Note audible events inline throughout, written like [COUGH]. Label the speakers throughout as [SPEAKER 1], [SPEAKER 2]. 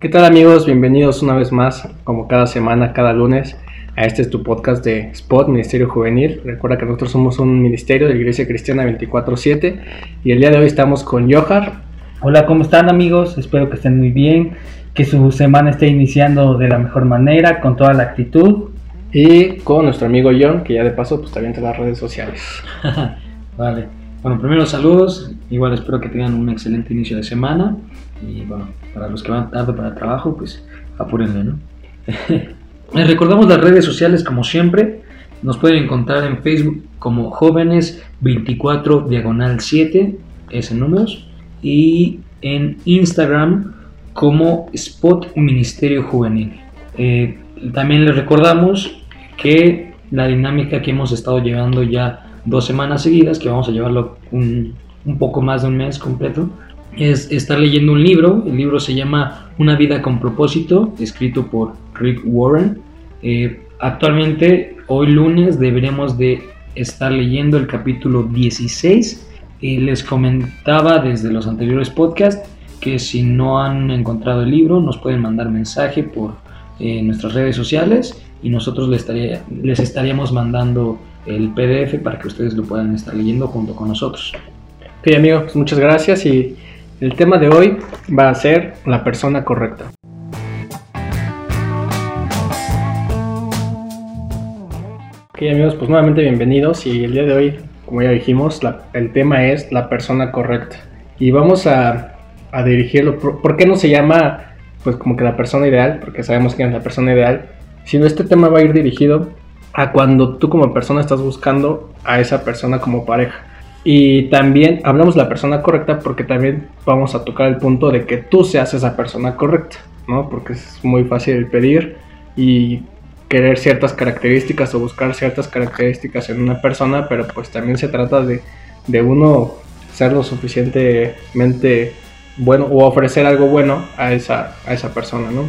[SPEAKER 1] ¿Qué tal amigos? Bienvenidos una vez más, como cada semana, cada lunes, a este es tu podcast de Spot, Ministerio Juvenil. Recuerda que nosotros somos un ministerio de la Iglesia Cristiana 24-7 y el día de hoy estamos con Johar.
[SPEAKER 2] Hola, ¿cómo están amigos? Espero que estén muy bien, que su semana esté iniciando de la mejor manera, con toda la actitud.
[SPEAKER 1] Y con nuestro amigo John, que ya de paso pues también te las redes sociales. [LAUGHS]
[SPEAKER 3] vale. Bueno, primero saludos, igual espero que tengan un excelente inicio de semana y bueno, para los que van tarde para el trabajo, pues apúrenle, ¿no? [LAUGHS] Les recordamos las redes sociales como siempre. Nos pueden encontrar en Facebook como jóvenes 24 diagonal 7, es en y en Instagram como Spot Ministerio Juvenil. Eh, también les recordamos que la dinámica que hemos estado llevando ya dos semanas seguidas, que vamos a llevarlo un, un poco más de un mes completo, es estar leyendo un libro. El libro se llama Una vida con propósito, escrito por Rick Warren. Eh, actualmente, hoy lunes, deberemos de estar leyendo el capítulo 16. Eh, les comentaba desde los anteriores podcasts que si no han encontrado el libro, nos pueden mandar mensaje por eh, nuestras redes sociales y nosotros les, les estaríamos mandando el PDF para que ustedes lo puedan estar leyendo junto con nosotros.
[SPEAKER 1] Ok amigos, pues muchas gracias y el tema de hoy va a ser la persona correcta. Ok amigos, pues nuevamente bienvenidos y el día de hoy, como ya dijimos, el tema es la persona correcta. Y vamos a, dirigirlo, por, qué no se llama pues como que la persona ideal? Porque sabemos quién es la persona ideal. Sino este tema va a ir dirigido a cuando tú como persona estás buscando a esa persona como pareja. Y también hablamos de la persona correcta porque también vamos a tocar el punto de que tú seas esa persona correcta, ¿no? Porque es muy fácil pedir y querer ciertas características o buscar ciertas características en una persona, pero pues también se trata de, de uno ser lo suficientemente bueno o ofrecer algo bueno a esa, a esa persona, ¿no?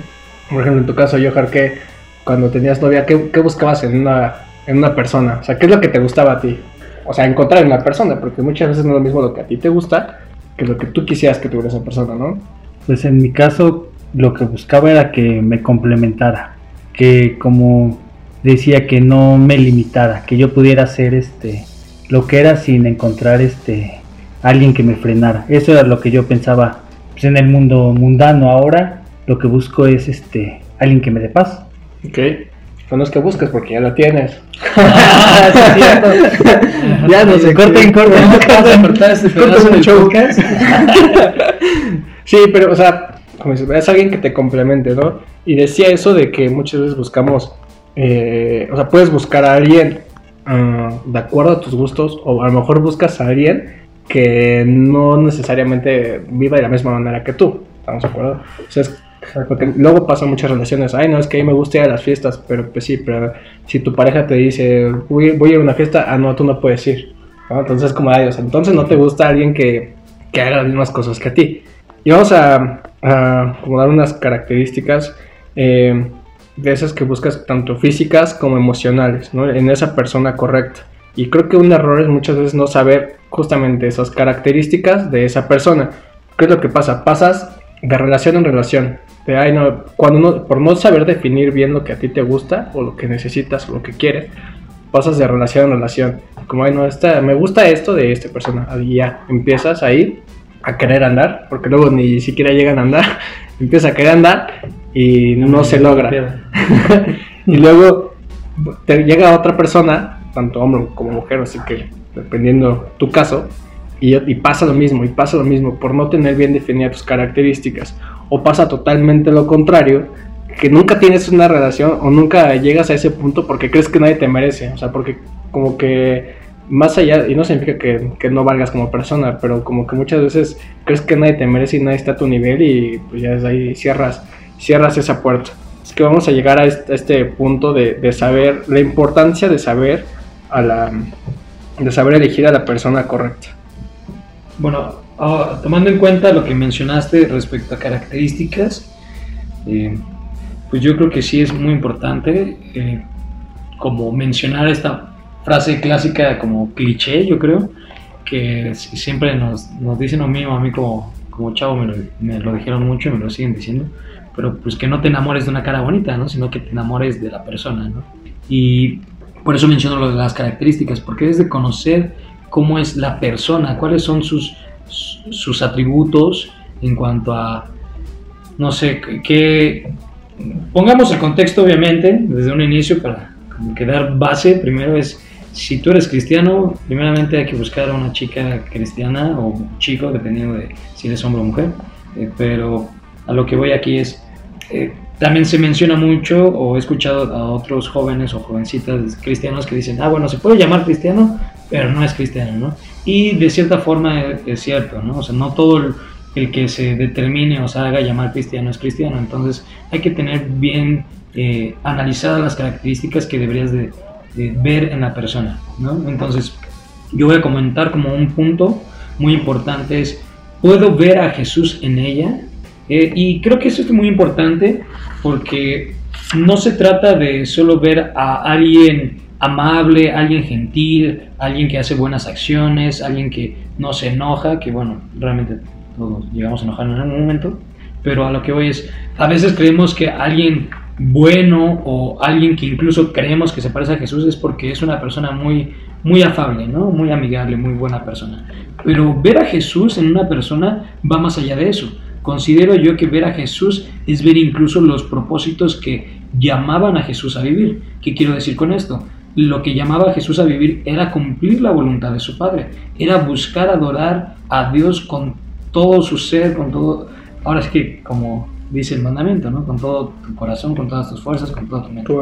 [SPEAKER 1] Por ejemplo, en tu caso, Johar, que cuando tenías novia, ¿qué, ¿qué, buscabas en una, en una persona? O sea, ¿qué es lo que te gustaba a ti? o sea, encontrar en la persona, porque muchas veces no es lo mismo lo que a ti te gusta que lo que tú quisieras que tuviera esa persona, ¿no?
[SPEAKER 2] Pues en mi caso lo que buscaba era que me complementara, que como decía que no me limitara, que yo pudiera hacer este lo que era sin encontrar este alguien que me frenara. Eso era lo que yo pensaba pues, en el mundo mundano ahora, lo que busco es este alguien que me dé paz.
[SPEAKER 1] Okay no es que busques porque ya la tienes. [LAUGHS]
[SPEAKER 2] ya no se corta en corta. [LAUGHS] [LAUGHS]
[SPEAKER 1] sí, pero, o sea, como es alguien que te complemente, ¿no? Y decía eso de que muchas veces buscamos, eh, o sea, puedes buscar a alguien ah, de acuerdo a tus gustos, o a lo mejor buscas a alguien que no necesariamente viva de la misma manera que tú. ¿Estamos de acuerdo? O sea, es porque luego pasan muchas relaciones. Ay, no, es que a mí me gusta ir a las fiestas, pero pues sí, pero si tu pareja te dice, voy, a ir a una fiesta, ah, no, tú no puedes ir. Entonces, como ay, entonces no te gusta alguien que, que, haga las mismas cosas que a ti. Y vamos a, a como dar unas características eh, de esas que buscas, tanto físicas como emocionales, ¿no? en esa persona correcta. Y creo que un error es muchas veces no saber justamente esas características de esa persona. ¿Qué es lo que pasa? Pasas de relación en relación. De, ay, no, cuando por no saber definir bien lo que a ti te gusta o lo que necesitas o lo que quieres, pasas de relación en relación. Como, ay, no, esta, me gusta esto de esta persona. Y ya empiezas ahí a querer andar, porque luego ni siquiera llegan a andar. [LAUGHS] empiezas a querer andar y no se logra. [LAUGHS] y luego te llega otra persona, tanto hombre como mujer, así que dependiendo tu caso, y, pasa lo mismo, y pasa lo mismo, por no tener bien definidas tus características. O pasa totalmente lo contrario, que nunca tienes una relación o nunca llegas a ese punto porque crees que nadie te merece. O sea, porque como que más allá, y no significa que, que, no valgas como persona, pero como que muchas veces crees que nadie te merece y nadie está a tu nivel y pues ya es ahí cierras, cierras esa puerta. Es que vamos a llegar a este, a este punto de, de, saber, la importancia de saber a la, de saber elegir a la persona correcta.
[SPEAKER 3] Bueno, ah, tomando en cuenta lo que mencionaste respecto a características, eh, pues yo creo que sí es muy importante eh, como mencionar esta frase clásica como cliché, yo creo, que siempre nos, nos dicen lo mismo, a mí como, como chavo me lo, me lo, dijeron mucho y me lo siguen diciendo, pero pues que no te enamores de una cara bonita, ¿no? Sino que te enamores de la persona, ¿no? Y por eso menciono lo de las características, porque es de conocer cómo es la persona, cuáles son sus, sus atributos en cuanto a, no sé, que pongamos el contexto obviamente desde un inicio para quedar base, primero es si tú eres cristiano, primeramente hay que buscar a una chica cristiana o chico, dependiendo de si eres hombre o mujer. Eh, pero a lo que voy aquí es, eh, también se menciona mucho, o he escuchado a otros jóvenes o jovencitas cristianos que dicen, ah, bueno, se puede llamar cristiano, pero no es cristiano, ¿no? Y de cierta forma es, cierto, ¿no? O sea, no todo el, que se determine o se haga llamar cristiano es cristiano. Entonces hay que tener bien eh, analizadas las características que deberías de ver en la persona, ¿no? Entonces, yo voy a comentar como un punto muy importante es, ¿puedo ver a Jesús en ella? Eh, y creo que eso es muy importante porque no se trata de solo ver a alguien amable, alguien gentil, alguien que hace buenas acciones, alguien que no se enoja, que bueno, realmente todos llegamos a enojar en algún momento, pero a lo que voy es, a veces creemos que alguien bueno o alguien que incluso creemos que se parece a Jesús es porque es una persona muy, muy afable, ¿no? Muy amigable, muy buena persona. Pero ver a Jesús en una persona va más allá de eso. Considero yo que ver a Jesús es ver incluso los propósitos que llamaban a Jesús a vivir. ¿Qué quiero decir con esto? Lo que llamaba a Jesús a vivir era cumplir la voluntad de su Padre, era buscar adorar a Dios con todo su ser, con todo... Ahora es que como dice el mandamiento, ¿no? Con todo tu corazón, con todas tus fuerzas, con toda tu mente.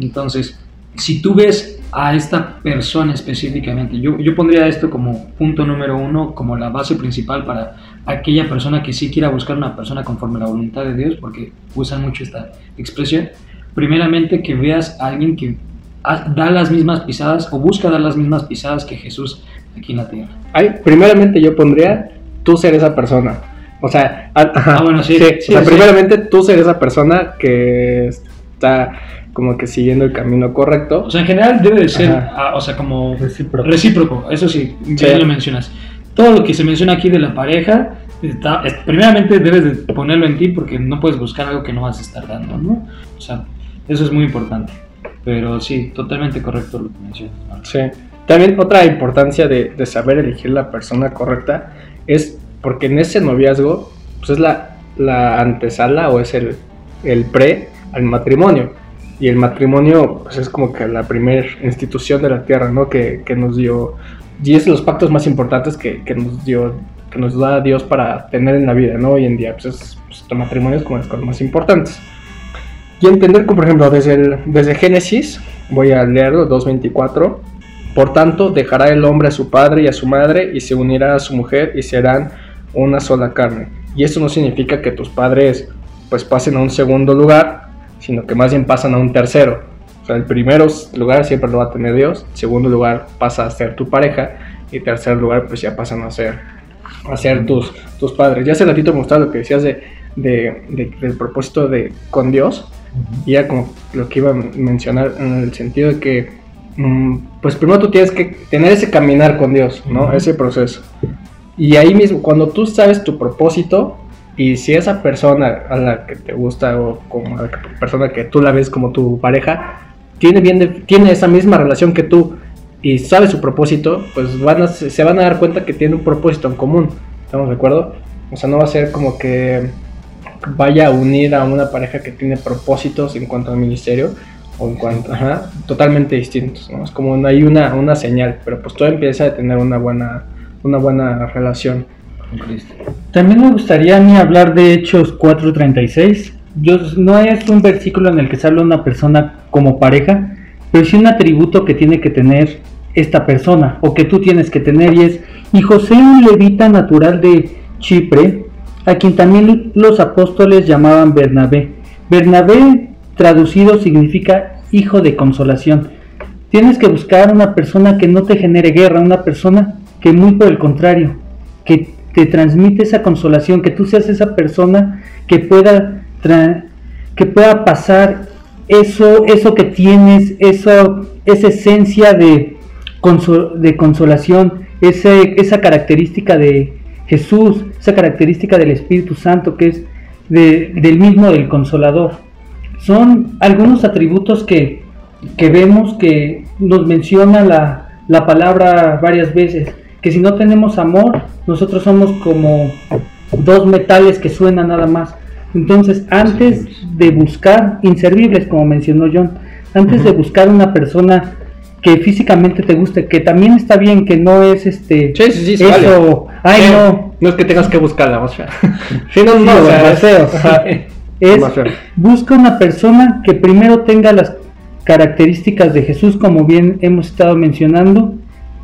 [SPEAKER 3] Entonces, si tú ves a esta persona específicamente, yo, yo pondría esto como punto número uno, como la base principal para aquella persona que sí quiera buscar una persona conforme a la voluntad de Dios, porque usan mucho esta expresión. Primeramente, que veas a alguien que da las mismas pisadas o busca dar las mismas pisadas que Jesús aquí en la tierra.
[SPEAKER 1] Ay, primeramente yo pondría tú ser esa persona o sea, ah, bueno, sí, primeramente tú ser esa persona que está como que siguiendo el camino correcto.
[SPEAKER 3] O sea, en general debe de ser, ah, o sea, como recíproco. eso sí, ya lo mencionas. Todo lo que se menciona aquí de la pareja, está, primeramente debes de ponerlo en ti porque no puedes buscar algo que no vas a estar dando, ¿no? O sea, eso es muy importante. Pero sí, totalmente correcto lo que mencionas.
[SPEAKER 1] Sí. También otra importancia de, de saber elegir la persona correcta es porque en ese noviazgo, pues es la, la antesala o es el, el pre al matrimonio. Y el matrimonio pues es como que la primera institución de la tierra, ¿no? Que, que, nos dio, y es los pactos más importantes que, que, nos dio, que nos da Dios para tener en la vida, ¿no? Hoy en día, pues, es, pues el matrimonio como las cosas más importantes. Y entender, como por ejemplo, desde, el, desde Génesis, voy a leerlo, 2.24, por tanto, dejará el hombre a su padre y a su madre y se unirá a su mujer y serán una sola carne. Y eso no significa que tus padres pues pasen a un segundo lugar, sino que más bien pasan a un tercero. O sea, el primero lugar siempre lo va a tener Dios, el segundo lugar pasa a ser tu pareja y tercer lugar pues ya pasan a ser, a ser tus, tus padres. Ya hace ratito me gustaba lo que decías de, del propósito de con Dios, y ya como lo que iba a mencionar en el sentido de que mm, pues primero tú tienes que tener ese caminar con Dios, ¿no? Ese proceso. Y ahí mismo, cuando tú sabes tu propósito, y si esa persona a la que te gusta o como la persona que tú la ves como tu pareja, tiene, bien tiene esa misma relación que tú y sabe su propósito, pues van se van a dar cuenta que tiene un propósito en común. ¿Estamos de acuerdo? O sea, no va a ser como que vaya a unir a una pareja que tiene propósitos en cuanto al ministerio o en cuanto, ajá, totalmente distintos. ¿no? Es como hay una, una señal, pero pues todo empieza a tener una buena una buena relación con Cristo.
[SPEAKER 2] También me gustaría a mí hablar de Hechos 4:36. Yo, no es un versículo en el que se habla una persona como pareja, pero sí un atributo que tiene que tener esta persona o que tú tienes que tener y es, y José un levita natural de Chipre, a quien también los apóstoles llamaban Bernabé. Bernabé traducido significa hijo de consolación. Tienes que buscar una persona que no te genere guerra, una persona que muy por el contrario, que te transmite esa consolación, que tú seas esa persona que pueda, que pueda pasar eso, eso que tienes, eso, esa esencia de, de consolación, ese, esa característica de Jesús, esa característica del Espíritu Santo, que es de- del mismo del consolador. Son algunos atributos que, que vemos que nos menciona la, la palabra varias veces, que si no tenemos amor, nosotros somos como dos metales que suenan nada más. Entonces, antes de buscar, inservibles, como mencionó John, antes de buscar una persona que físicamente te guste, que también está bien, que no es este
[SPEAKER 1] Sí, sí, sí,
[SPEAKER 2] eso,
[SPEAKER 1] vale.
[SPEAKER 2] ay
[SPEAKER 1] Sí,
[SPEAKER 2] no,
[SPEAKER 1] No es que tengas que buscarla, o sea. [LAUGHS] Sí, no,
[SPEAKER 2] Sí,
[SPEAKER 1] no, o sea,
[SPEAKER 2] más
[SPEAKER 1] es- [LAUGHS]
[SPEAKER 2] busca una persona que primero tenga las características de Jesús, como bien hemos estado mencionando,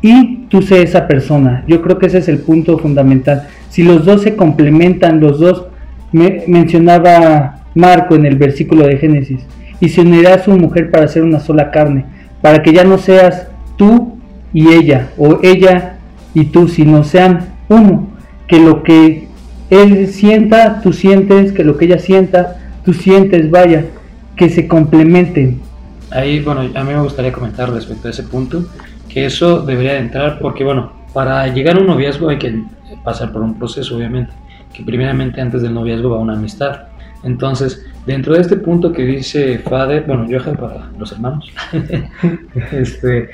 [SPEAKER 2] y tú sé esa persona. Yo creo que ese es el punto fundamental. Si los dos se complementan, los dos, me- mencionaba Marco en el versículo de Génesis, y se unirá a su mujer para hacer una sola carne, para que ya no seas tú y ella, o ella y tú, sino sean uno, que lo que él sienta, tú sientes, que lo que ella sienta, tú sientes, vaya, que se complementen.
[SPEAKER 3] Ahí, bueno, a mí me gustaría comentar respecto a ese punto, que eso debería de entrar porque, bueno, para llegar a un noviazgo hay que pasar por un proceso, obviamente, que primeramente antes del noviazgo va una amistad. Entonces, dentro de este punto que dice Fader, bueno, Johan para los hermanos, [LAUGHS] este,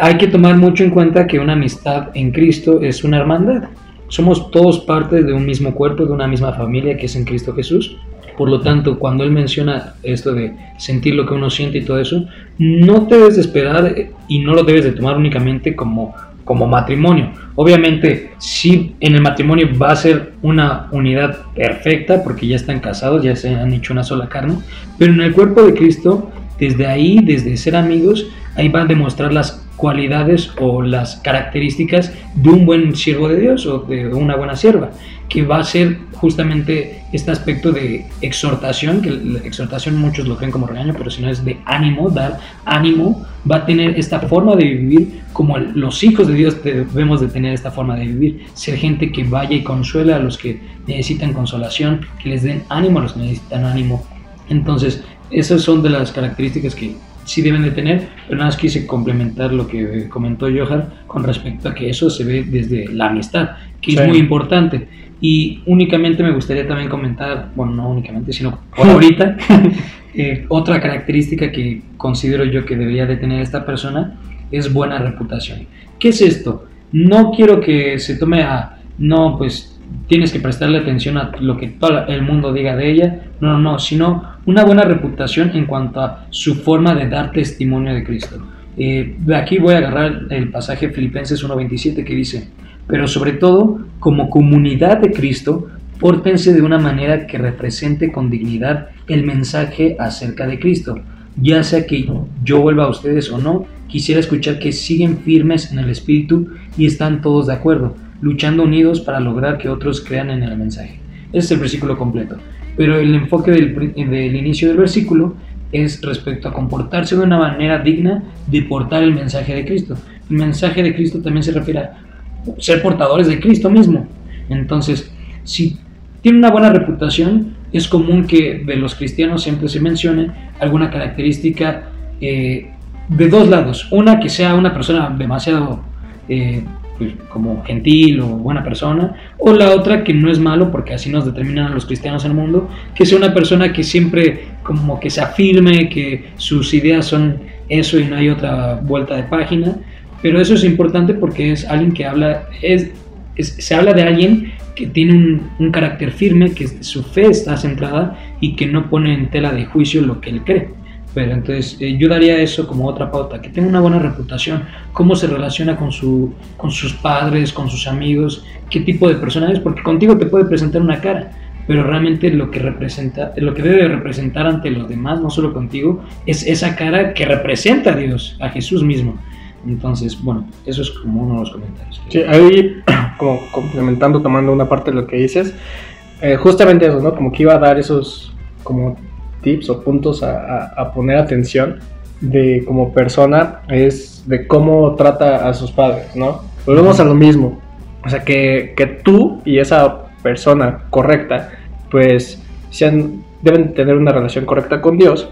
[SPEAKER 3] hay que tomar mucho en cuenta que una amistad en Cristo es una hermandad. Somos todos parte de un mismo cuerpo, de una misma familia que es en Cristo Jesús. Por lo tanto, cuando él menciona esto de sentir lo que uno siente y todo eso, no te debes de esperar y no lo debes de tomar únicamente como, como matrimonio. Obviamente, sí, en el matrimonio va a ser una unidad perfecta porque ya están casados, ya se han hecho una sola carne, pero en el cuerpo de Cristo, desde ahí, desde ser amigos, ahí van a demostrar las cualidades o las características de un buen siervo de Dios o de una buena sierva, que va a ser justamente este aspecto de exhortación, que exhortación muchos lo creen como regaño, pero si no es de ánimo, dar ánimo, va a tener esta forma de vivir como los hijos de Dios debemos de tener esta forma de vivir, ser gente que vaya y consuela a los que necesitan consolación, que les den ánimo a los que necesitan ánimo. Entonces, esas son de las características que sí deben de tener, pero nada más quise complementar lo que comentó Johan con respecto a que eso se ve desde la amistad, que
[SPEAKER 1] Sí.
[SPEAKER 3] es muy importante. Y únicamente me gustaría también comentar, bueno, no únicamente, sino por ahorita, [LAUGHS] eh, otra característica que considero yo que debería de tener esta persona es buena reputación. ¿Qué es esto? No quiero que se tome a, no, pues tienes que prestarle atención a lo que todo el mundo diga de ella, no, no, no, sino una buena reputación en cuanto a su forma de dar testimonio de Cristo. Eh, de aquí voy a agarrar el pasaje Filipenses 1.27 que dice, pero sobre todo, como comunidad de Cristo, pórtense de una manera que represente con dignidad el mensaje acerca de Cristo. Ya sea que yo vuelva a ustedes o no, quisiera escuchar que siguen firmes en el Espíritu y están todos de acuerdo, luchando unidos para lograr que otros crean en el mensaje. Ese es el versículo completo. Pero el enfoque del inicio del versículo es respecto a comportarse de una manera digna de portar el mensaje de Cristo. El mensaje de Cristo también se refiere a ser portadores de Cristo mismo. Entonces, si tiene una buena reputación, es común que de los cristianos siempre se mencione alguna característica eh, de dos lados. Una, que sea una persona demasiado eh, pues, como gentil o buena persona, o la otra que no es malo, porque así nos determinan los cristianos en el mundo, que sea una persona que siempre como que se afirme, que sus ideas son eso y no hay otra vuelta de página. Pero eso es importante porque es alguien que habla, es, se habla de alguien que tiene un carácter firme, que su fe está centrada y que no pone en tela de juicio lo que él cree. Pero entonces eh, yo daría eso como otra pauta, que tenga una buena reputación, cómo se relaciona con, su, con sus padres, con sus amigos, qué tipo de persona es, porque contigo te puede presentar una cara, pero realmente lo que representa, lo que debe representar ante los demás, no solo contigo, es esa cara que representa a Dios, a Jesús mismo. Entonces, bueno, eso es como uno de los comentarios.
[SPEAKER 1] Sí, ahí, [CLEARS THROAT] como complementando, tomando una parte de lo que dices, eh, justamente eso, ¿no? Como que iba a dar esos como tips o puntos a, a- a poner atención de como persona, es de cómo trata a sus padres, ¿no? Volvemos a lo mismo, o sea, que, que tú y esa persona correcta, pues, sean, deben tener una relación correcta con Dios,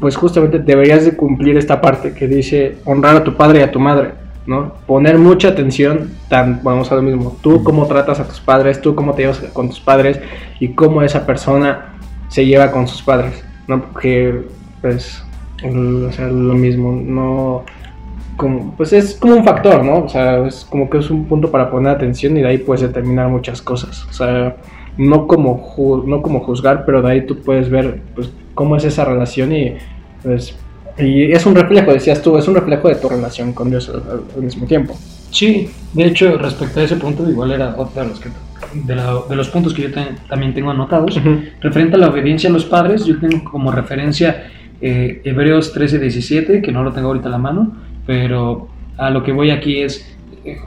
[SPEAKER 1] pues justamente deberías de cumplir esta parte que dice honrar a tu padre y a tu madre. ¿no? Poner mucha atención, tan, vamos a lo mismo, tú cómo tratas a tus padres, tú cómo te llevas con tus padres y cómo esa persona se lleva con sus padres, ¿no? Porque, pues, o sea, lo mismo, no... Como, pues es como un factor, ¿no? O sea, es como que es un punto para poner atención y de ahí puedes determinar muchas cosas. O sea, no como, no como juzgar, pero de ahí tú puedes ver pues, cómo es esa relación y pues y es un reflejo, decías tú, es un reflejo de tu relación con Dios al, mismo tiempo.
[SPEAKER 3] Sí, de hecho, respecto a ese punto, igual era otro de los, que, de, los puntos que yo también tengo anotados. Referente a la obediencia a los padres, yo tengo como referencia eh, Hebreos 13, 17, que no lo tengo ahorita a la mano, pero a lo que voy aquí es, eh,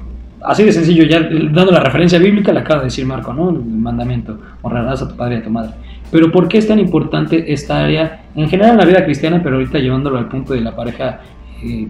[SPEAKER 3] así de sencillo, ya dando la referencia bíblica, le acaba de decir Marco, ¿no? El mandamiento, honrarás a tu padre y a tu madre. Pero ¿por qué es tan importante esta área en general en la vida cristiana, pero ahorita llevándolo al punto de la pareja eh,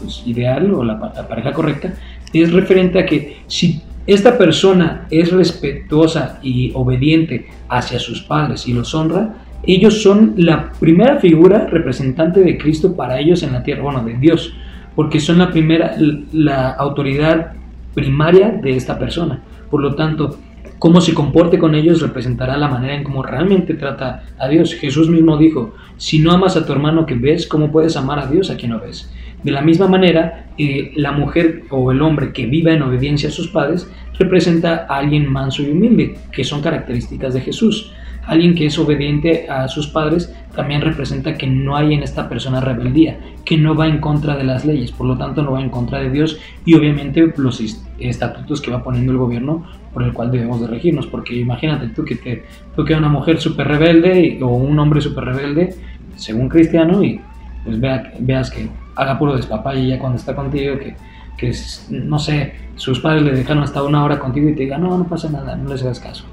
[SPEAKER 3] pues, ideal o la, pareja correcta? Es referente a que si esta persona es respetuosa y obediente hacia sus padres y los honra, ellos son la primera figura representante de Cristo para ellos en la tierra, bueno, de Dios, porque son la primera, la autoridad primaria de esta persona. Por lo tanto, cómo se comporte con ellos representará la manera en cómo realmente trata a Dios. Jesús mismo dijo, si no amas a tu hermano que ves, ¿cómo puedes amar a Dios a quien no ves? De la misma manera, eh, la mujer o el hombre que viva en obediencia a sus padres representa a alguien manso y humilde, que son características de Jesús. Alguien que es obediente a sus padres también representa que no hay en esta persona rebeldía, que no va en contra de las leyes, por lo tanto no va en contra de Dios y obviamente los estatutos que va poniendo el gobierno por el cual debemos de regirnos, porque imagínate tú que te toque una mujer súper rebelde o un hombre súper rebelde, según cristiano, y pues veas que haga puro despapalle ya cuando está contigo, que, que no sé, sus padres le dejaron hasta una hora contigo y te digan, no, no pasa nada, no les hagas caso.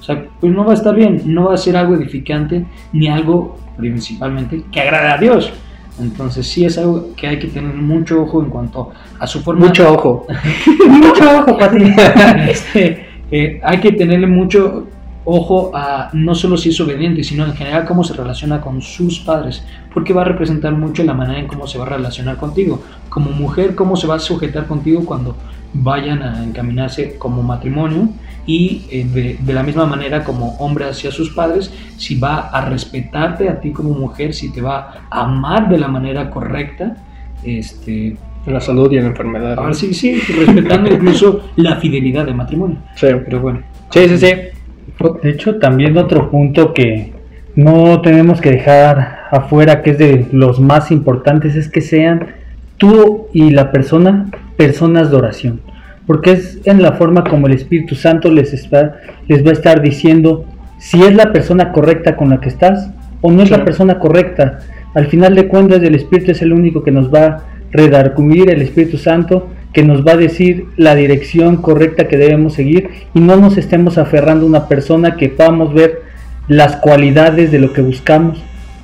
[SPEAKER 3] O sea, pues no va a estar bien, no va a ser algo edificante ni algo principalmente que agrade a Dios. Entonces sí es algo que hay que tener mucho ojo en cuanto a su forma.
[SPEAKER 1] Mucho ojo. [LAUGHS]
[SPEAKER 3] mucho ojo, Pati. [LAUGHS] este, eh, hay que tenerle mucho ojo a no solo si es obediente, sino en general cómo se relaciona con sus padres, porque va a representar mucho la manera en cómo se va a relacionar contigo. Como mujer, cómo se va a sujetar contigo cuando vayan a encaminarse como matrimonio y eh, de, la misma manera como hombre hacia sus padres, si va a respetarte a ti como mujer, si te va a amar de la manera correcta, este,
[SPEAKER 1] la salud y la enfermedad.
[SPEAKER 3] Ah, sí, sí, respetando incluso [LAUGHS] la fidelidad de matrimonio.
[SPEAKER 1] Sí.
[SPEAKER 3] Pero bueno.
[SPEAKER 1] Sí, sí, sí.
[SPEAKER 2] De hecho, también otro punto que no tenemos que dejar afuera, que es de los más importantes, es que sean tú y la persona personas de oración. Porque es en la forma como el Espíritu Santo les, está, les va a estar diciendo si es la persona correcta con la que estás o no es la persona correcta. Al final de cuentas, el Espíritu es el único que nos va a redarguir, el Espíritu Santo que nos va a decir la dirección correcta que debemos seguir y no nos estemos aferrando a una persona que podamos ver las cualidades de lo que buscamos.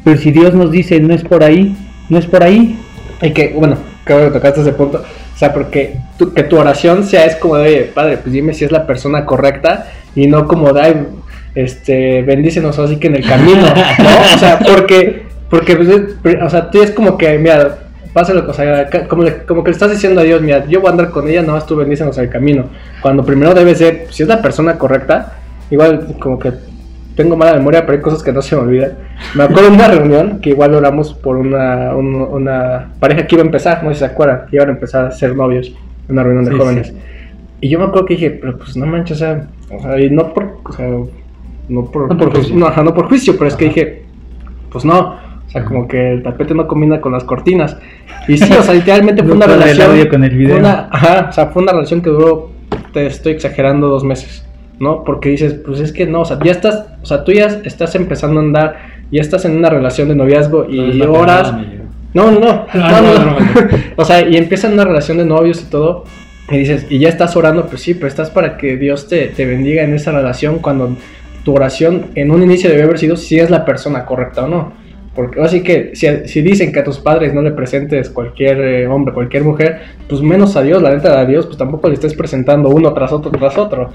[SPEAKER 2] Pero si Dios nos dice no es por ahí, no es por ahí.
[SPEAKER 1] Y que, bueno, que tocaste ese punto. O sea, porque que tu oración sea es como de, Padre, pues dime si es la persona correcta y no como de, este, bendícenos así que en el camino, ¿no? O sea, porque, porque, pues, o sea, tú es como que, mira, pásalo, o sea, como, como que le estás diciendo a Dios, mira, yo voy a andar con ella, no, tú bendícenos el camino. Cuando primero debe ser, si es la persona correcta, igual como que tengo mala memoria, pero hay cosas que no se me olvidan. Me acuerdo de una reunión que igual oramos por una, una pareja que iba a empezar, no sé si se acuerdan, que iban a empezar a ser novios, una reunión de jóvenes. Y yo me acuerdo que dije, pero pues no manches, o sea, o sea y no por, o sea, no por, no por, juicio. No, no por juicio, pero es que dije, pues no, o sea, como que el tapete no combina con las cortinas. Y sí, o sea, literalmente [LAUGHS] fue una relación.
[SPEAKER 2] con el video.
[SPEAKER 1] ajá, o sea, fue una relación que duró, te estoy exagerando, dos meses. ¿no? Porque dices, pues es que no, o sea, ya estás, o sea, tú ya estás empezando a andar, ya estás en una relación de noviazgo y horas... [LAUGHS] No, no, no, no, no, [LAUGHS] o sea, y empiezan una relación de novios y todo, y dices, y ya estás orando, pues sí, pero estás para que Dios te, te bendiga en esa relación cuando tu oración en un inicio debe haber sido si es la persona correcta o no. Porque así que si, dicen que a tus padres no le presentes cualquier eh, hombre, cualquier mujer, pues menos a Dios, la neta a Dios, pues tampoco le estés presentando uno tras otro, tras otro.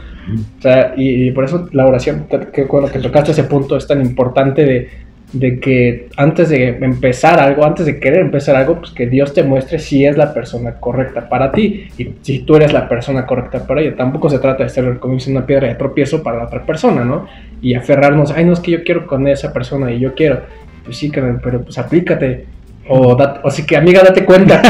[SPEAKER 1] O sea, y, por eso la oración, que cuando que tocaste ese punto es tan importante de, de que antes de empezar algo, antes de querer empezar algo, pues que Dios te muestre si es la persona correcta para ti y si tú eres la persona correcta para ella. Tampoco se trata de ser como una piedra de tropiezo para la otra persona, ¿no? Y aferrarnos, ay, no es que yo quiero con esa persona y yo quiero. Pues sí, pero pues aplícate. O, o sí que amiga, date cuenta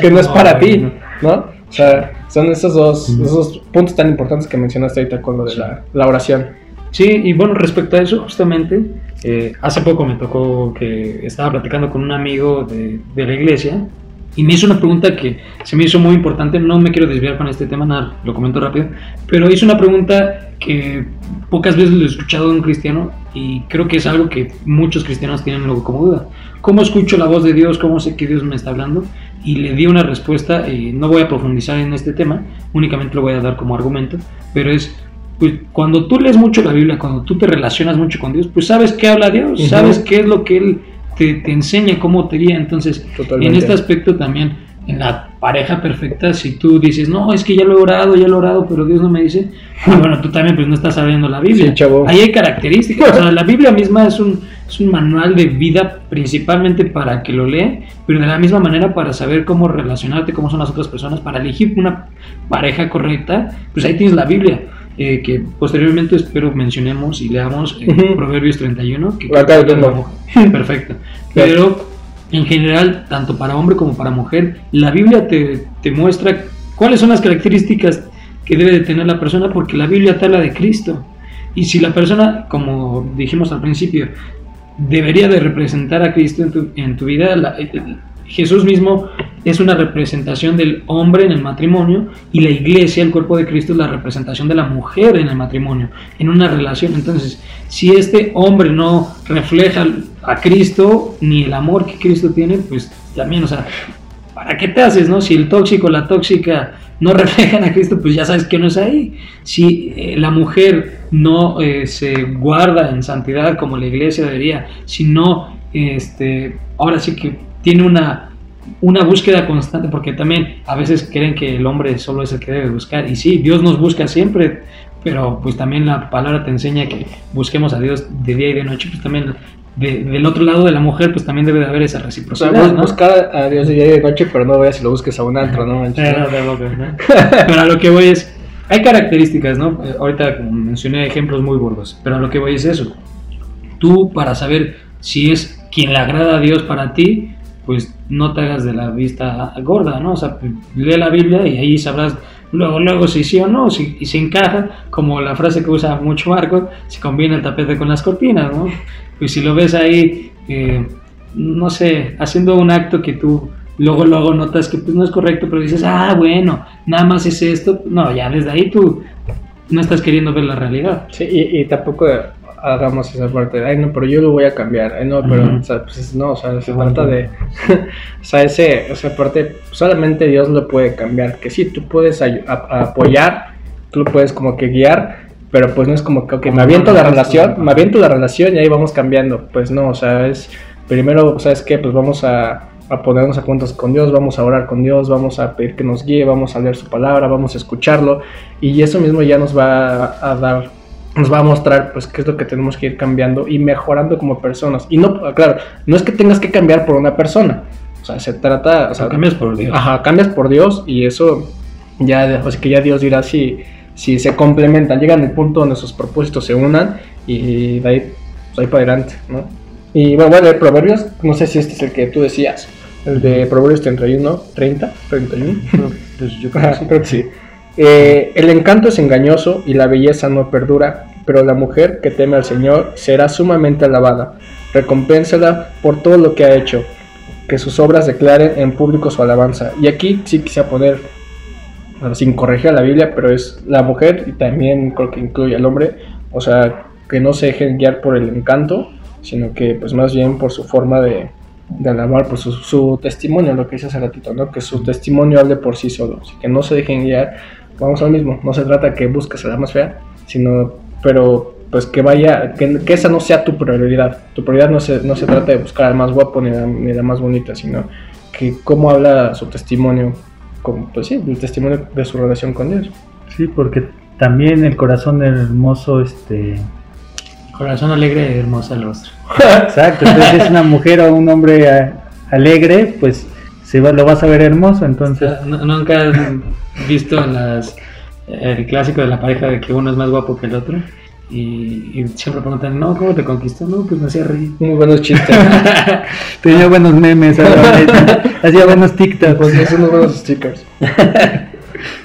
[SPEAKER 1] que, [LAUGHS] no es para ti, ¿no? O sea, son esos dos, esos puntos tan importantes que mencionaste ahorita con lo de la, la oración.
[SPEAKER 3] Sí, y bueno, respecto a eso, justamente, eh, hace poco me tocó que estaba platicando con un amigo de, de, la iglesia y me hizo una pregunta que se me hizo muy importante. No me quiero desviar con este tema, nada, lo comento rápido, pero hizo una pregunta que pocas veces lo he escuchado de un cristiano y creo que es algo que muchos cristianos tienen luego como duda. ¿Cómo escucho la voz de Dios? ¿Cómo sé que Dios me está hablando? Y le di una respuesta, no voy a profundizar en este tema, únicamente lo voy a dar como argumento, pero es pues cuando tú lees mucho la Biblia, cuando tú te relacionas mucho con Dios, pues sabes qué habla Dios, sabes qué es lo que Él te, te enseña, cómo te guía. Entonces, en este aspecto también, en la pareja perfecta, si tú dices, no, es que ya lo he orado, ya lo he orado, pero Dios no me dice, [LAUGHS] bueno, tú también pues no estás sabiendo la Biblia. Ahí hay características, o sea, la Biblia misma es un, es un manual de vida principalmente para que lo lee, pero de la misma manera para saber cómo relacionarte, cómo son las otras personas, para elegir una pareja correcta, pues ahí tienes la Biblia. Eh, que posteriormente espero mencionemos y leamos eh, Proverbios 31. Que [LAUGHS] Perfecto. Pero en general, tanto para hombre como para mujer, la Biblia te, te, muestra cuáles son las características que debe de tener la persona, porque la Biblia te habla de Cristo. Y si la persona, como dijimos al principio, debería de representar a Cristo en tu, en tu vida, la, Jesús mismo es una representación del hombre en el matrimonio y la iglesia, el cuerpo de Cristo, es la representación de la mujer en el matrimonio, en una relación. Entonces, si este hombre no refleja a Cristo ni el amor que Cristo tiene, pues también, o sea, ¿para qué te haces, no? Si el tóxico, la tóxica no [LAUGHS] reflejan a Cristo, pues ya sabes que no es ahí. Si eh, la mujer no eh, se guarda en santidad como la iglesia debería, si no, este, ahora sí que tiene una, una búsqueda constante, porque también a veces creen que el hombre solo es el que debe buscar, y sí, Dios nos busca siempre, pero pues también la palabra te enseña que busquemos a Dios de día y de noche, pues también del otro lado de la mujer, pues también debe de haber esa reciprocidad.
[SPEAKER 1] Buscar a Dios de día y de noche, pero no veas si lo busques a un antro, ¿no? [LAUGHS]
[SPEAKER 3] pero a lo que voy es, hay características, ¿no? Eh, ahorita mencioné ejemplos muy burdos, pero a lo que voy es eso. Tú, para saber si es quien le agrada a Dios para ti, pues no te hagas de la vista gorda, ¿no? O sea, lee la Biblia y ahí sabrás luego, luego si sí o no, si, se encaja, como la frase que usa mucho Marco, si combina el tapete con las cortinas, ¿no? Pues si lo ves ahí, eh, no sé, haciendo un acto que tú luego, luego notas que pues, no es correcto, pero dices, ah, bueno, nada más es esto, no, ya desde ahí tú no estás queriendo ver la realidad.
[SPEAKER 1] Sí, y, y tampoco hagamos esa parte, ay no, pero yo lo voy a cambiar, ay no, pero pues, no, o sea, se trata de, [LAUGHS] o sea, ese, esa parte, solamente Dios lo puede cambiar, que sí, tú puedes apoyar, tú lo puedes como que guiar, pero pues no es como que, ok, me aviento la relación, me aviento la relación y ahí vamos cambiando, pues no, o sea, es, primero, ¿sabes qué? Pues vamos a, a ponernos a cuentas con Dios, vamos a orar con Dios, vamos a pedir que nos guíe, vamos a leer su palabra, vamos a escucharlo y eso mismo ya nos va a dar nos va a mostrar pues qué es lo que tenemos que ir cambiando y mejorando como personas. Y no, claro, no es que tengas que cambiar por una persona. O sea, se trata, o sea,
[SPEAKER 3] cambias por Dios.
[SPEAKER 1] Ajá, cambias por Dios y eso ya, así que ya Dios dirá si, si se complementan, llegan al punto donde sus propósitos se unan y de ahí, pues, ahí para adelante, ¿no? Y bueno, bueno, el Proverbios, no sé si este es el que tú decías, el de Proverbios 31, 30, 31. Pues yo creo, creo que sí. Eh, el encanto es engañoso y la belleza no perdura, pero la mujer que teme al Señor será sumamente alabada. Recompénsala por todo lo que ha hecho, que sus obras declaren en público su alabanza. Y aquí sí quise poner, sin corregir a la Biblia, pero es la mujer y también creo que incluye al hombre, o sea, que no se dejen guiar por el encanto, sino que pues más bien por su forma de, alabar, por su, testimonio, lo que dice hace ratito, ¿no? que su testimonio hable por sí solo, que no se dejen guiar vamos al mismo, no se trata que busques a la más fea, sino, pero pues que vaya, que, esa no sea tu prioridad. Tu prioridad no se, no se trata de buscar al más guapo ni la, ni la más bonita, sino que cómo habla su testimonio, como, pues sí, el testimonio de su relación con Dios.
[SPEAKER 2] Sí, porque también el corazón hermoso, este,
[SPEAKER 3] Corazón alegre, hermosa el rostro. [LAUGHS]
[SPEAKER 2] Exacto, entonces es una mujer o un hombre alegre, pues se va, lo vas a ver hermoso, entonces...
[SPEAKER 3] ¿No- ¿Nunca has visto en las, el clásico de la pareja de que uno es más guapo que el otro? Y, y siempre preguntan, no, ¿cómo te conquistó? No, pues me hacía reír.
[SPEAKER 1] Muy buenos chistes. [LAUGHS]
[SPEAKER 2] Tenía buenos memes, [LAUGHS] hacía buenos TikToks.
[SPEAKER 1] pues son unos buenos stickers. [LAUGHS]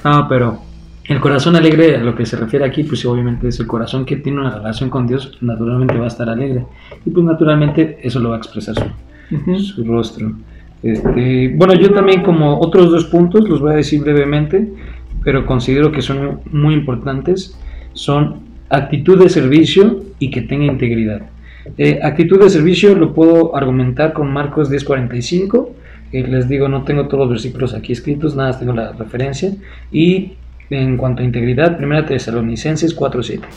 [SPEAKER 3] No, pero el corazón alegre, a lo que se refiere aquí, pues obviamente es el corazón que tiene una relación con Dios, naturalmente va a estar alegre. Y pues naturalmente eso lo va a expresar su, su rostro. Este, bueno, yo también como otros dos puntos, los voy a decir brevemente, pero considero que son muy importantes, son actitud de servicio y que tenga integridad. Eh, actitud de servicio lo puedo argumentar con Marcos 10:45. Eh, les digo, no tengo todos los versículos aquí escritos, nada, tengo la referencia. Y en cuanto a integridad, 1 Tesalonicenses 4:7.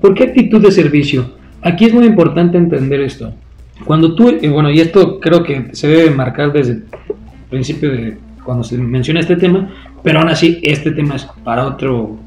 [SPEAKER 3] ¿Por qué actitud de servicio? Aquí es muy importante entender esto. Cuando tú, eh, bueno, y esto creo que se debe marcar desde el principio de cuando se menciona este tema, pero aún así este tema es para otro,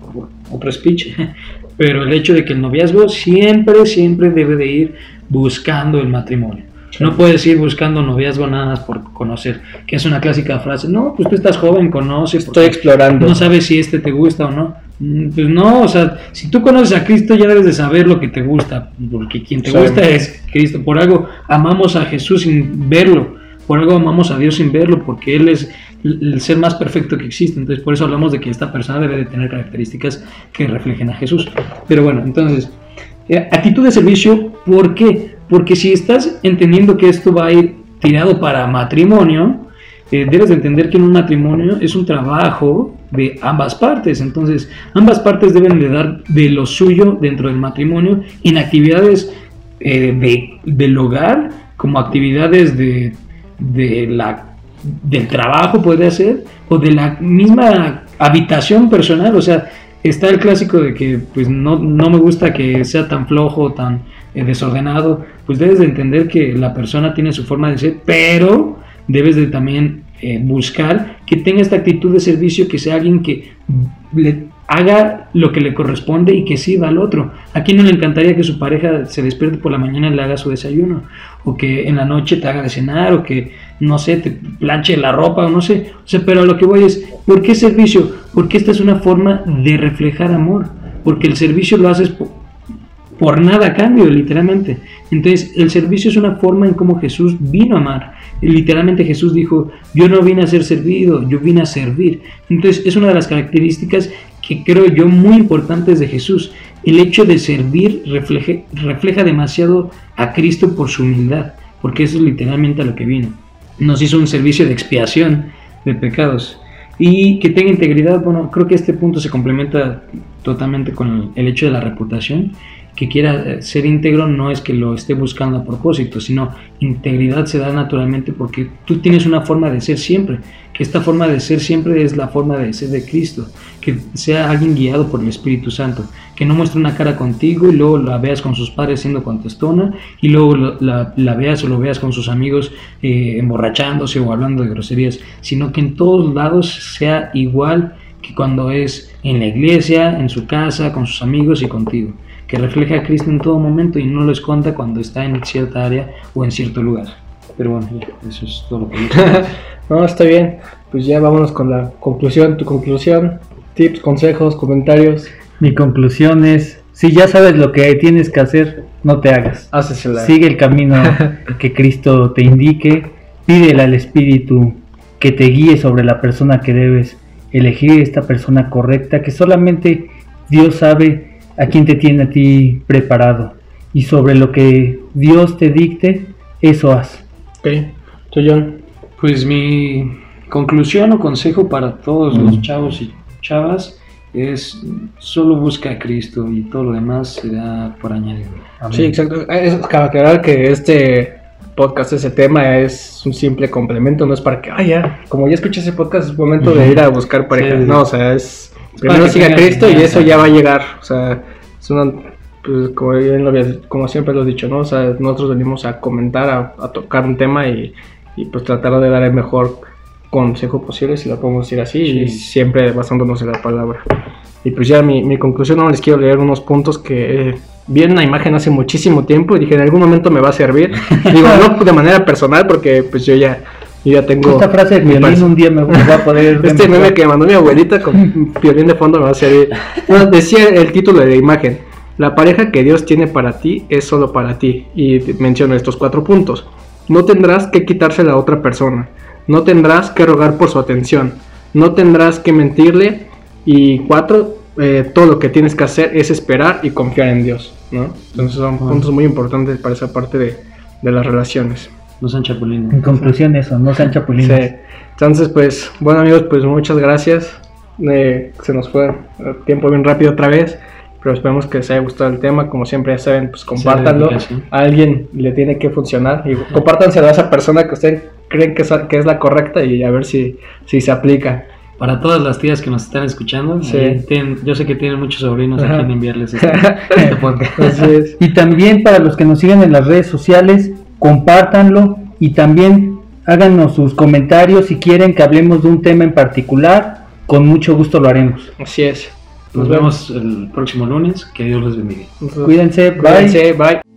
[SPEAKER 3] otro speech. [LAUGHS] Pero el hecho de que el noviazgo siempre, siempre debe de ir buscando el matrimonio. No puedes ir buscando noviazgo nada más por conocer, que es una clásica frase. No, pues tú estás joven, conoce.
[SPEAKER 1] Estoy explorando.
[SPEAKER 3] no sabes si este te gusta o no. Mm, Pues no, o sea, si tú conoces a Cristo ya debes de saber lo que te gusta, porque quien te
[SPEAKER 1] Sí.
[SPEAKER 3] gusta es Cristo. Por algo amamos a Jesús sin verlo, por algo amamos a Dios sin verlo, porque Él es el el ser más perfecto que existe. Entonces por eso hablamos de que esta persona debe de tener características que reflejen a Jesús. Pero bueno, entonces, eh, actitud de servicio, ¿por qué? Porque si estás entendiendo que esto va a ir tirado para matrimonio, eh, debes de entender que en un matrimonio es un trabajo de ambas partes. Entonces, ambas partes deben de dar de lo suyo dentro del matrimonio en actividades eh, de, del hogar, como actividades de, de la, del trabajo, puede ser, o de la misma habitación personal. O sea, está el clásico de que pues no, no me gusta que sea tan flojo, tan eh, desordenado. Pues debes de entender que la persona tiene su forma de ser, pero debes de también eh, buscar que tenga esta actitud de servicio, que sea alguien que le haga lo que le corresponde y que sirva al otro. ¿A quién no le encantaría que su pareja se despierte por la mañana y le haga su desayuno? O que en la noche te haga de cenar, o que, no sé, te planche la ropa, o no sé. O sea, pero a lo que voy es, ¿por qué servicio? Porque esta es una forma de reflejar amor. Porque el servicio lo haces por, nada a cambio, literalmente. Entonces, el servicio es una forma en cómo Jesús vino a amar. Y literalmente Jesús dijo, yo no vine a ser servido, yo vine a servir. Entonces, es una de las características que creo yo muy importantes de Jesús. El hecho de servir refleje- refleja demasiado a Cristo por su humildad, porque eso es literalmente a lo que vino. Nos hizo un servicio de expiación de pecados. Y que tenga integridad, bueno, creo que este punto se complementa totalmente con el hecho de la reputación. Que quiera eh, ser íntegro no es que lo esté buscando a propósito, sino integridad se da naturalmente porque tú tienes una forma de ser siempre. Que esta forma de ser siempre es la forma de ser de Cristo. Que sea alguien guiado por el Espíritu Santo. Que no muestre una cara contigo y luego la veas con sus padres siendo contestona y luego la veas o lo veas con sus amigos eh, emborrachándose o hablando de groserías. Sino que en todos lados sea igual que cuando es en la iglesia, en su casa, con sus amigos y contigo. Que refleje a Cristo en todo momento y no lo esconda cuando está en cierta área o en cierto lugar. Pero bueno, eso es todo lo que [LAUGHS]
[SPEAKER 1] No, está bien. Pues ya vámonos con la conclusión. Tu conclusión, tips, consejos, comentarios.
[SPEAKER 2] Mi conclusión es, si ya sabes lo que tienes que hacer, no te hagas.
[SPEAKER 1] Hácesela.
[SPEAKER 2] Sigue el camino [LAUGHS] que Cristo te indique, pídele al Espíritu que te guíe sobre la persona que debes elegir, esta persona correcta, que solamente Dios sabe a quién te tiene a ti preparado. Y sobre lo que Dios te dicte, eso haz.
[SPEAKER 1] Ok. Tú, John.
[SPEAKER 3] Pues mi conclusión o consejo para todos los chavos y chavas es solo busca a Cristo y todo lo demás será por.
[SPEAKER 2] Amén.
[SPEAKER 1] Sí, exacto. Es cabe aclarar que este podcast, ese tema es un simple complemento, no es para que, ah, ya, como ya escuché ese podcast, es momento de ir a buscar pareja.
[SPEAKER 3] Sí.
[SPEAKER 1] No, o sea, es. Primero siga a Cristo y eso ya va a llegar. O sea, es una. Pues, como, lo siempre lo he dicho, ¿no? O sea, nosotros venimos a comentar, a, a tocar un tema y, y, pues tratar de dar el mejor consejo posible, si lo podemos decir así, y siempre basándonos en la palabra. Y pues ya mi, mi conclusión, no les quiero leer unos puntos que, vi una imagen hace muchísimo tiempo y dije, en algún momento me va a servir. [LAUGHS] Digo, no de manera personal porque pues yo ya, yo ya tengo...
[SPEAKER 2] Esta frase de
[SPEAKER 1] mi
[SPEAKER 2] violín
[SPEAKER 1] parece-
[SPEAKER 2] un día me a. [LAUGHS]
[SPEAKER 1] Este meme que mandó mi abuelita con [LAUGHS] violín de fondo me va a servir. Decía el título de la imagen. La pareja que Dios tiene para ti es solo para ti. Y menciona estos cuatro puntos. No tendrás que quitársela a otra persona. No tendrás que rogar por su atención. No tendrás que mentirle. Y cuatro, eh, todo lo que tienes que hacer es esperar y confiar en Dios. ¿no? Entonces son puntos muy importantes para esa parte de, de las relaciones.
[SPEAKER 3] No sean chapulines.
[SPEAKER 2] En conclusión eso, no sean chapulines.
[SPEAKER 1] Sí. Entonces, pues, bueno amigos, pues muchas gracias. Eh, se nos fue el tiempo bien rápido otra vez, pero esperemos que les haya gustado el tema. Como siempre, ya saben, pues compártanlo. A alguien le tiene que funcionar y compártanselo a esa persona que ustedes creen que es, que es la correcta y a ver si, si se aplica.
[SPEAKER 3] Para todas las tías que nos están escuchando,
[SPEAKER 1] Sí.
[SPEAKER 3] tienen- yo sé que tienen muchos sobrinos
[SPEAKER 1] Ajá.
[SPEAKER 3] a quien enviarles este, este [LAUGHS] podcast.
[SPEAKER 1] Así es.
[SPEAKER 2] Y también para los que nos siguen en las redes sociales, compártanlo y también háganos sus comentarios si quieren que hablemos de un tema en particular. Con mucho gusto lo haremos.
[SPEAKER 1] Así es.
[SPEAKER 3] Nos vemos el próximo lunes. Que Dios les bendiga.
[SPEAKER 2] Cuídense, bye.
[SPEAKER 1] Cuídense, bye.